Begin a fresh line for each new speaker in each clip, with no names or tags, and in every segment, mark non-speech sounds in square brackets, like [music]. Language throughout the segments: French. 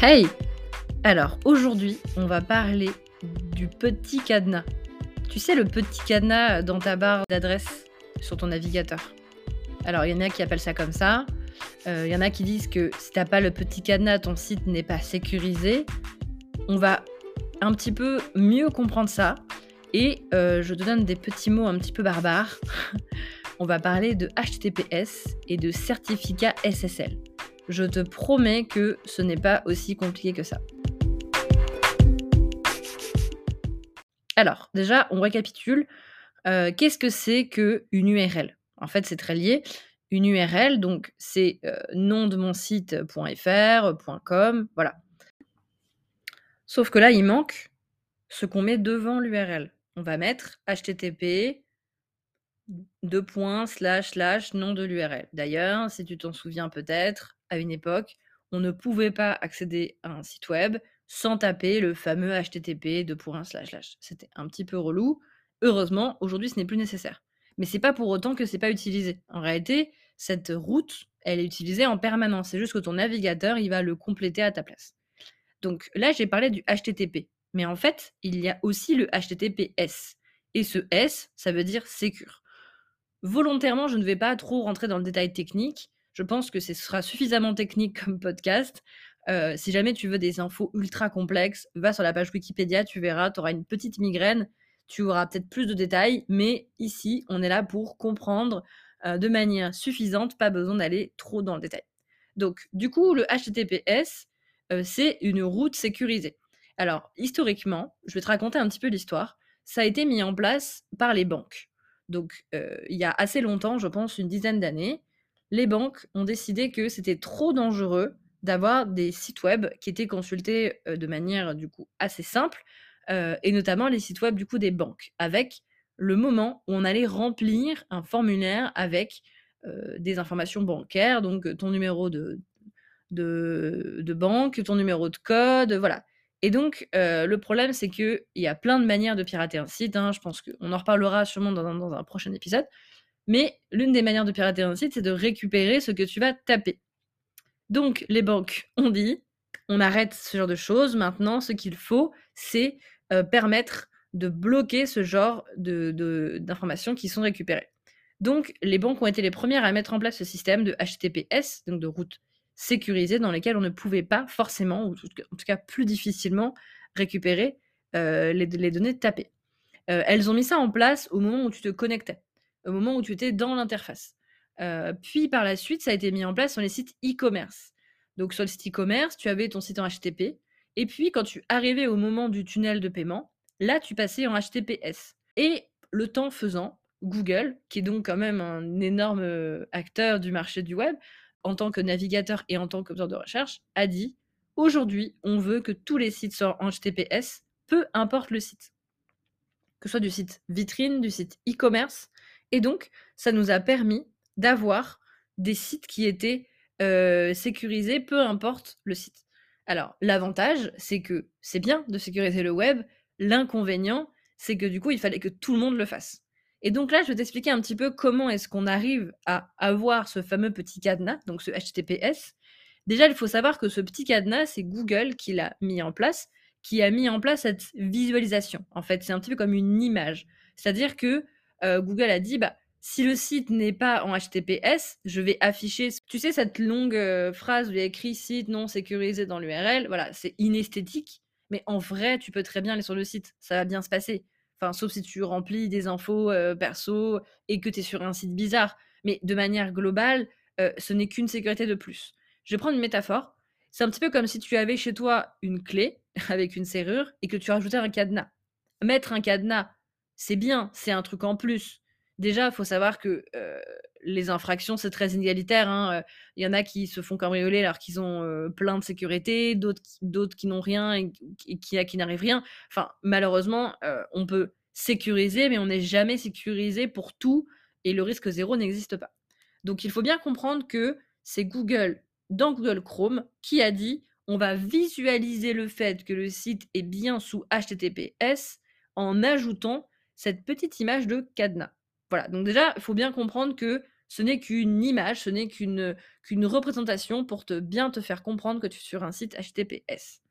Hey Alors aujourd'hui, on va parler du petit cadenas. Tu sais, le petit cadenas dans ta barre d'adresse sur ton navigateur. Alors, il y en a qui appellent ça comme ça. Euh, il y en a qui disent que si t'as pas le petit cadenas, ton site n'est pas sécurisé. On va un petit peu mieux comprendre ça. Et euh, je te donne des petits mots un petit peu barbares. [laughs] on va parler de HTTPS et de certificat SSL. Je te promets que ce n'est pas aussi compliqué que ça. Alors, déjà, on récapitule. Euh, qu'est-ce que c'est qu'une URL En fait, c'est très lié. Une URL, donc, c'est euh, nom de mon site.fr, .com, voilà. Sauf que là, il manque ce qu'on met devant l'URL. On va mettre http deux slash, nom de l'URL. D'ailleurs, si tu t'en souviens peut-être, à une époque, on ne pouvait pas accéder à un site web sans taper le fameux HTTP deux points, slash, slash. C'était un petit peu relou. Heureusement, aujourd'hui, ce n'est plus nécessaire. Mais c'est pas pour autant que c'est pas utilisé. En réalité, cette route, elle est utilisée en permanence. C'est juste que ton navigateur, il va le compléter à ta place. Donc là, j'ai parlé du HTTP. Mais en fait, il y a aussi le HTTPS. Et ce S, ça veut dire secure. Volontairement, je ne vais pas trop rentrer dans le détail technique. Je pense que ce sera suffisamment technique comme podcast. Euh, si jamais tu veux des infos ultra complexes, va sur la page Wikipédia, tu verras, tu auras une petite migraine, tu auras peut-être plus de détails, mais ici, on est là pour comprendre euh, de manière suffisante, pas besoin d'aller trop dans le détail. Donc, du coup, le HTTPS, euh, c'est une route sécurisée. Alors, historiquement, je vais te raconter un petit peu l'histoire. Ça a été mis en place par les banques. Donc, il y a assez longtemps, je pense une dizaine d'années, les banques ont décidé que c'était trop dangereux d'avoir des sites web qui étaient consultés de manière du coup assez simple, et notamment les sites web du coup des banques, avec le moment où on allait remplir un formulaire avec des informations bancaires, donc ton numéro de, de, banque, ton numéro de code, voilà. Et donc, euh, le problème, c'est qu'il y a plein de manières de pirater un site. Hein. je pense qu'on en reparlera sûrement dans, un prochain épisode. Mais l'une des manières de pirater un site, c'est de récupérer ce que tu vas taper. Donc, les banques ont dit, on arrête ce genre de choses. Maintenant, ce qu'il faut, c'est euh, permettre de bloquer ce genre d'informations de, qui sont récupérées. Donc, les banques ont été les premières à mettre en place ce système de HTTPS, donc de route sécurisées dans lesquelles on ne pouvait pas forcément, ou en tout cas plus difficilement, récupérer euh, les, données tapées. Euh, elles ont mis ça en place au moment où tu te connectais, au moment où tu étais dans l'interface. Euh, puis par la suite, ça a été mis en place sur les sites e-commerce. Donc sur le site e-commerce, tu avais ton site en HTTP, et puis quand tu arrivais au moment du tunnel de paiement, là tu passais en HTTPS. Et le temps faisant, Google, qui est donc quand même un énorme acteur du marché du web, en tant que navigateur et en tant que moteur de recherche, a dit aujourd'hui, on veut que tous les sites soient en HTTPS, peu importe le site. Que ce soit du site vitrine, du site e-commerce. Et donc, ça nous a permis d'avoir des sites qui étaient euh, sécurisés, peu importe le site. Alors, l'avantage, c'est que c'est bien de sécuriser le web. L'inconvénient, c'est que du coup, il fallait que tout le monde le fasse. Et donc là, je vais t'expliquer un petit peu comment est-ce qu'on arrive à avoir ce fameux petit cadenas, donc ce HTTPS. Déjà, il faut savoir que ce petit cadenas, c'est Google qui l'a mis en place, qui a mis en place cette visualisation. En fait, c'est un petit peu comme une image. C'est-à-dire que euh, Google a dit, bah, si le site n'est pas en HTTPS, je vais afficher, tu sais, cette longue euh, phrase où il y a écrit site non sécurisé dans l'URL. Voilà, c'est inesthétique, mais en vrai, tu peux très bien aller sur le site, ça va bien se passer. Enfin, sauf si tu remplis des infos perso et que tu es sur un site bizarre. Mais de manière globale, ce n'est qu'une sécurité de plus. Je vais prendre une métaphore. C'est un petit peu comme si tu avais chez toi une clé [laughs] avec une serrure et que tu rajoutais un cadenas. Mettre un cadenas, c'est bien, c'est un truc en plus. Déjà, il faut savoir que les infractions, c'est très inégalitaire. Hein, il y en a qui se font cambrioler alors qu'ils ont plein de sécurité, d'autres qui n'ont rien et, qui, qui n'arrivent rien. Enfin, malheureusement, on peut sécuriser, mais on n'est jamais sécurisé pour tout et le risque zéro n'existe pas. Donc, il faut bien comprendre que c'est Google, dans Google Chrome, qui a dit on va visualiser le fait que le site est bien sous HTTPS en ajoutant cette petite image de cadenas. Voilà, donc déjà, il faut bien comprendre que Ce n'est qu'une image, ce n'est qu'une représentation pour te bien te faire comprendre que tu es sur un site HTTPS.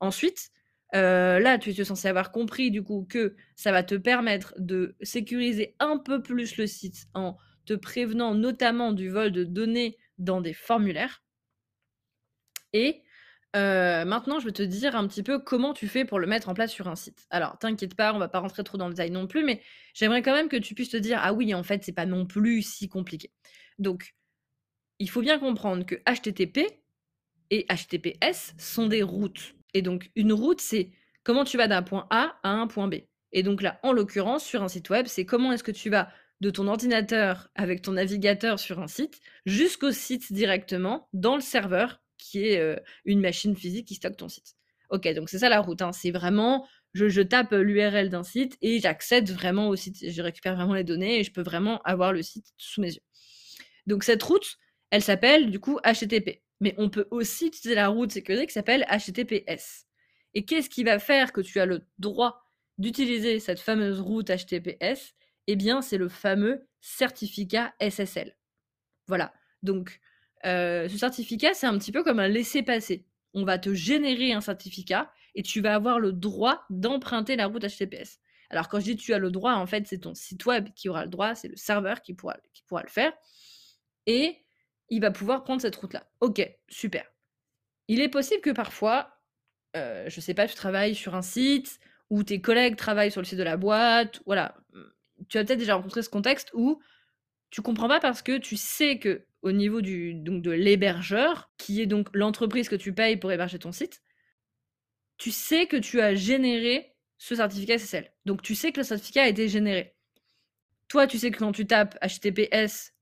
Ensuite, euh, là, tu es censé avoir compris du coup que ça va te permettre de sécuriser un peu plus le site en te prévenant notamment du vol de données dans des formulaires. Et euh, maintenant, je vais te dire un petit peu comment tu fais pour le mettre en place sur un site. Alors, t'inquiète pas, on va pas rentrer trop dans le détail non plus, mais j'aimerais quand même que tu puisses te dire ah oui, en fait, c'est pas non plus si compliqué. Donc, il faut bien comprendre que HTTP et HTTPS sont des routes. Et donc, une route, c'est comment tu vas d'un point A à un point B. Et donc là, en l'occurrence, sur un site web, c'est comment est-ce que tu vas de ton ordinateur avec ton navigateur sur un site jusqu'au site directement dans le serveur euh, une machine physique qui stocke ton site. Ok, donc c'est ça la route. Hein. C'est vraiment, je, je tape l'URL d'un site et j'accède vraiment au site. Je récupère vraiment les données et je peux vraiment avoir le site sous mes yeux. Donc cette route, elle s'appelle du coup HTTP. Mais on peut aussi utiliser la route sécurisée qui s'appelle HTTPS. Et qu'est-ce qui va faire que tu as le droit d'utiliser cette fameuse route HTTPS Eh bien, c'est le fameux certificat SSL. Voilà. Donc, euh, ce certificat, c'est un petit peu comme un laissez-passer. On va te générer un certificat et tu vas avoir le droit d'emprunter la route HTTPS. Alors, quand je dis tu as le droit, en fait, c'est ton site web qui aura le droit, c'est le serveur qui pourra, le faire. Et il va pouvoir prendre cette route-là. Ok, super. Il est possible que parfois, euh, je sais pas, tu travailles sur un site ou tes collègues travaillent sur le site de la boîte. Voilà. Tu as peut-être déjà rencontré ce contexte où tu comprends pas parce que tu sais que au niveau du, donc de l'hébergeur, qui est donc l'entreprise que tu payes pour héberger ton site, tu sais que tu as généré ce certificat SSL. Donc tu sais que le certificat a été généré. Toi, tu sais que quand tu tapes https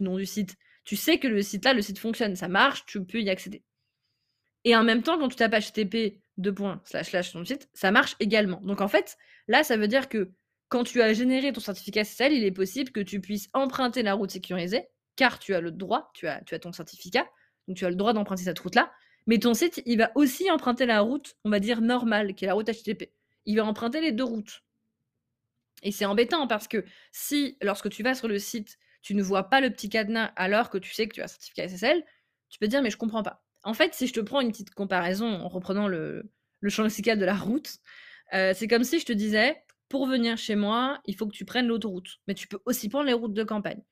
nom du site, tu sais que le site là, le site fonctionne, ça marche, tu peux y accéder. Et en même temps, quand tu tapes http nom du site, ça marche également. Donc en fait, là, ça veut dire que quand tu as généré ton certificat SSL, il est possible que tu puisses emprunter la route sécurisée, car tu as le droit, tu as, tu as ton certificat, donc tu as le droit d'emprunter cette route-là, mais ton site, il va aussi emprunter la route, on va dire normale, qui est la route HTTP. Il va emprunter les deux routes. Et c'est embêtant parce que si, lorsque tu vas sur le site, tu ne vois pas le petit cadenas alors que tu sais que tu as un certificat SSL, tu peux te dire mais je comprends pas. En fait, si je te prends une petite comparaison en reprenant le, champ lexical de la route, euh, c'est comme si je te disais pour venir chez moi, il faut que tu prennes l'autoroute. Mais tu peux aussi prendre les routes de campagne.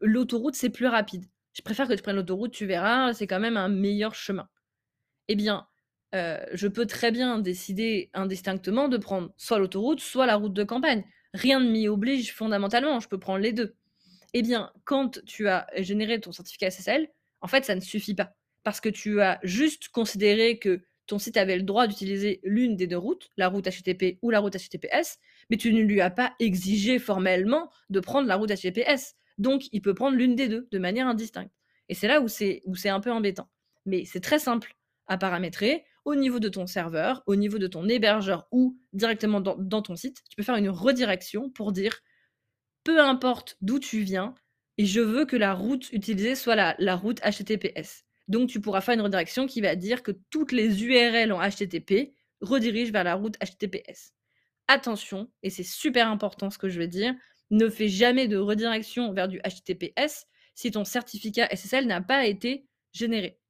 L'autoroute, c'est plus rapide. Je préfère que tu prennes l'autoroute, tu verras, c'est quand même un meilleur chemin. Eh bien, euh, je peux très bien décider indistinctement de prendre soit l'autoroute, soit la route de campagne. Rien ne m'y oblige fondamentalement, je peux prendre les deux. Eh bien, quand tu as généré ton certificat SSL, en fait, ça ne suffit pas. Parce que tu as juste considéré que ton site avait le droit d'utiliser l'une des deux routes, la route HTTP ou la route HTTPS, mais tu ne lui as pas exigé formellement de prendre la route HTTPS. Donc, il peut prendre l'une des deux de manière indistincte. Et c'est là où c'est, un peu embêtant. Mais c'est très simple à paramétrer au niveau de ton serveur, au niveau de ton hébergeur ou directement dans, dans ton site. Tu peux faire une redirection pour dire peu importe d'où tu viens, et je veux que la route utilisée soit la, la route HTTPS. Donc, tu pourras faire une redirection qui va dire que toutes les URL en HTTP redirigent vers la route HTTPS. Attention, et c'est super important ce que je veux dire, ne fais jamais de redirection vers du HTTPS si ton certificat SSL n'a pas été généré.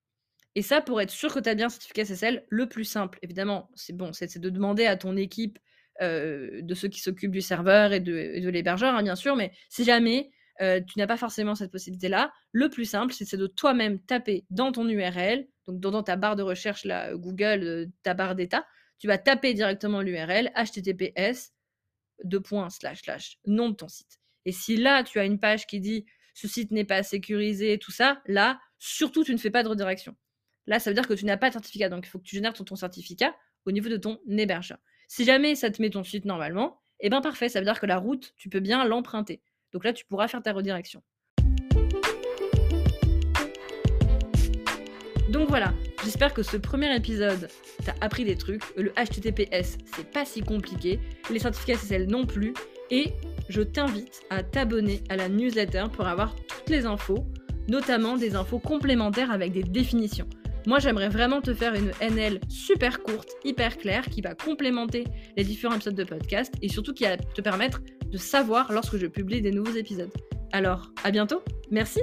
Et ça, pour être sûr que tu as bien un certificat SSL, le plus simple, évidemment, c'est bon, c'est de demander à ton équipe euh, de ceux qui s'occupent du serveur et de, l'hébergeur, hein, bien sûr, mais si jamais euh, tu n'as pas forcément cette possibilité-là. Le plus simple, c'est de toi-même taper dans ton URL, donc dans, ta barre de recherche, là, Google, euh, ta barre d'état, tu vas taper directement l'URL https nom de ton site. Et si là, tu as une page qui dit ce site n'est pas sécurisé, tout ça, là, surtout, tu ne fais pas de redirection. Là, ça veut dire que tu n'as pas de certificat. Donc, il faut que tu génères ton, certificat au niveau de ton hébergeur. Si jamais ça te met ton site normalement, eh bien parfait, ça veut dire que la route, tu peux bien l'emprunter. Donc là, tu pourras faire ta redirection. Donc voilà, j'espère que ce premier épisode t'a appris des trucs. Le HTTPS, c'est pas si compliqué. Les certificats SSL non plus. Et je t'invite à t'abonner à la newsletter pour avoir toutes les infos, notamment des infos complémentaires avec des définitions. Moi, j'aimerais vraiment te faire une NL super courte, hyper claire, qui va complémenter les différents épisodes de podcast et surtout qui va te permettre de savoir lorsque je publie des nouveaux épisodes. Alors, à bientôt. Merci.